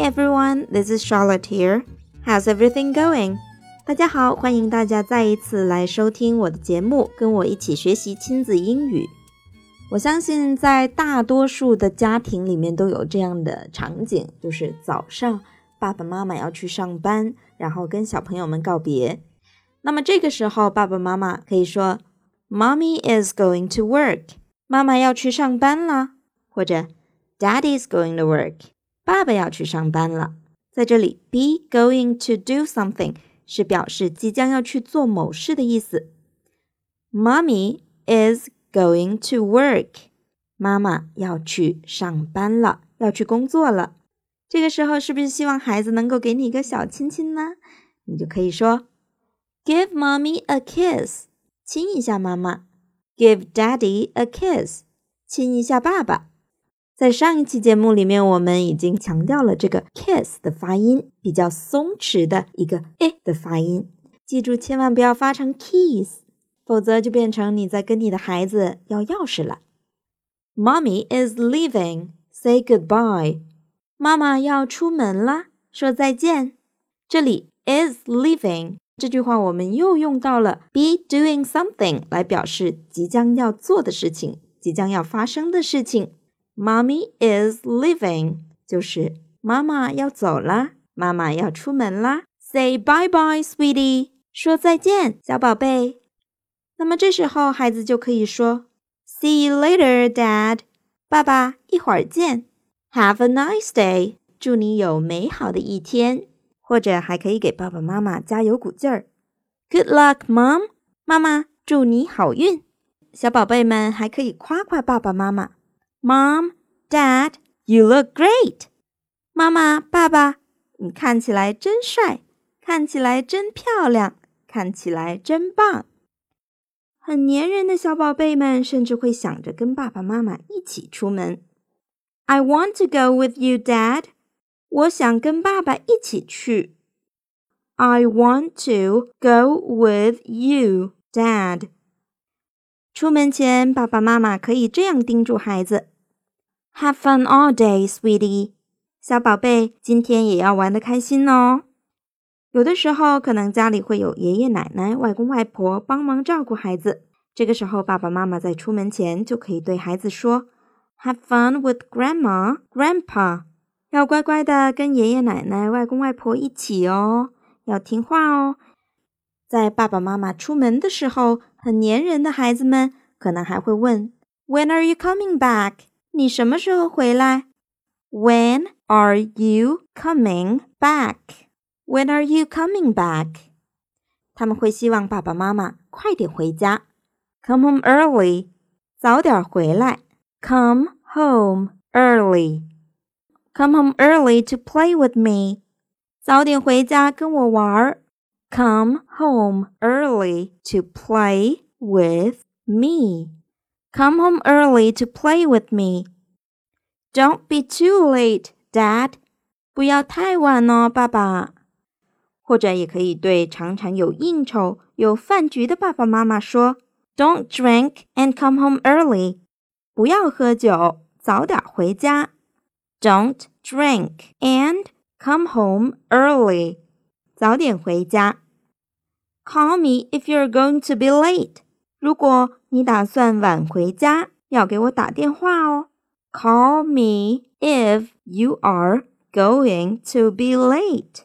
Hi everyone, this is Charlotte here. How's everything going? 大家好，欢迎大家再一次来收听我的节目，跟我一起学习亲子英语。我相信在大多数的家庭里面都有这样的场景，就是早上爸爸妈妈要去上班，然后跟小朋友们告别。那么这个时候，爸爸妈妈可以说：“Mommy is going to work。”妈妈要去上班了，或者 “Daddy is going to work。” 爸爸要去上班了。在这里，be going to do something 是表示即将要去做某事的意思。Mommy is going to work。妈妈要去上班了，要去工作了。这个时候，是不是希望孩子能够给你一个小亲亲呢？你就可以说：“Give mommy a kiss。”亲一下妈妈。“Give daddy a kiss。”亲一下爸爸。在上一期节目里面，我们已经强调了这个 kiss 的发音比较松弛的一个 e 的发音，记住千万不要发成 kiss，否则就变成你在跟你的孩子要钥匙了。Mommy is leaving. Say goodbye. 妈妈要出门了，说再见。这里 is leaving 这句话我们又用到了 be doing something 来表示即将要做的事情，即将要发生的事情。Mommy is leaving，就是妈妈要走了，妈妈要出门啦。Say bye bye, sweetie，说再见，小宝贝。那么这时候孩子就可以说，See you later, Dad，爸爸一会儿见。Have a nice day，祝你有美好的一天。或者还可以给爸爸妈妈加油鼓劲儿。Good luck, Mom，妈妈祝你好运。小宝贝们还可以夸夸爸爸妈妈。Mom, Dad, you look great. 妈妈、爸爸，你看起来真帅，看起来真漂亮，看起来真棒。很粘人的小宝贝们甚至会想着跟爸爸妈妈一起出门。I want to go with you, Dad. 我想跟爸爸一起去。I want to go with you, Dad. 出门前，爸爸妈妈可以这样叮嘱孩子。 Have fun all day, sweetie，小宝贝，今天也要玩的开心哦。有的时候可能家里会有爷爷奶奶、外公外婆帮忙照顾孩子，这个时候爸爸妈妈在出门前就可以对孩子说：“Have fun with grandma, grandpa。”要乖乖的跟爷爷奶奶、外公外婆一起哦，要听话哦。在爸爸妈妈出门的时候，很粘人的孩子们可能还会问：“When are you coming back？” 你什么时候回来？When are you coming back? When are you coming back? 他们会希望爸爸妈妈快点回家。Come home early，早点回来。Come home early. Come home early to play with me，早点回家跟我玩儿。Come home early to play with me. Come home early to play with me. Don't be too late, Dad. 不要太晚哦，爸爸。或者也可以对常常有应酬、有饭局的爸爸妈妈说：“Don't drink and come home early。”不要喝酒，早点回家。Don't drink and come home early。早点回家。Call me if you're going to be late。 如果你打算晚回家，要给我打电话哦。Call me if you are going to be late。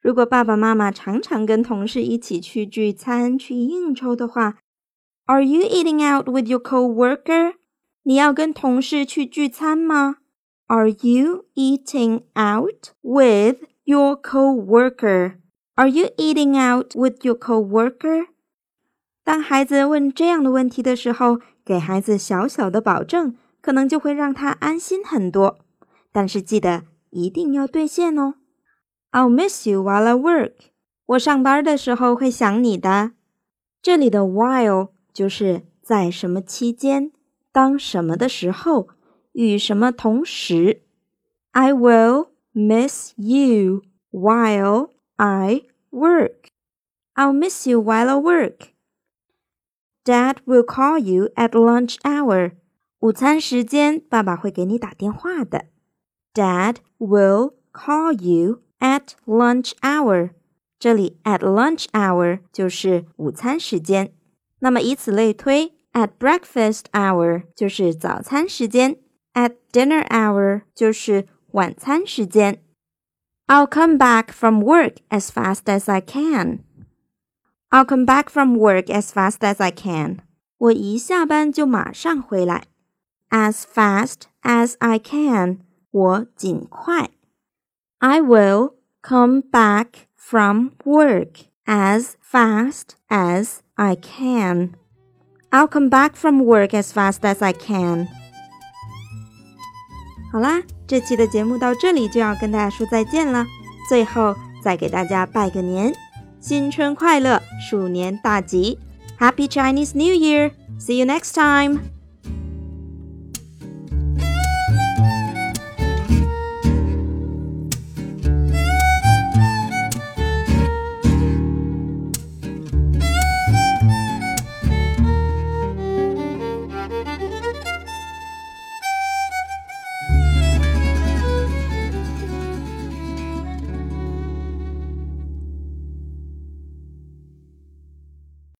如果爸爸妈妈常常跟同事一起去聚餐、去应酬的话，Are you eating out with your coworker？你要跟同事去聚餐吗？Are you eating out with your coworker？Are you eating out with your coworker？ 当孩子问这样的问题的时候，给孩子小小的保证，可能就会让他安心很多。但是记得一定要兑现哦。I'll miss you while I work。我上班的时候会想你的。这里的 while 就是在什么期间，当什么的时候，与什么同时。I will miss you while I work. I'll miss you while I work. Dad will call you at lunch hour. 午餐时间，爸爸会给你打电话的。Dad will call you at lunch hour。这里 at lunch hour 就是午餐时间。那么以此类推，at breakfast hour 就是早餐时间，at dinner hour 就是晚餐时间。I'll come back from work as fast as I can. I'll come back from work as fast as I can. 我一下班就马上回来。As fast as I can. 我尽快。I will come back from work as fast as I can. I'll come back from work as fast as I can. 好啦，这期的节目到这里就要跟大家说再见了。最后再给大家拜个年， 新春快乐，鼠年大吉！Happy Chinese New Year! See you next time.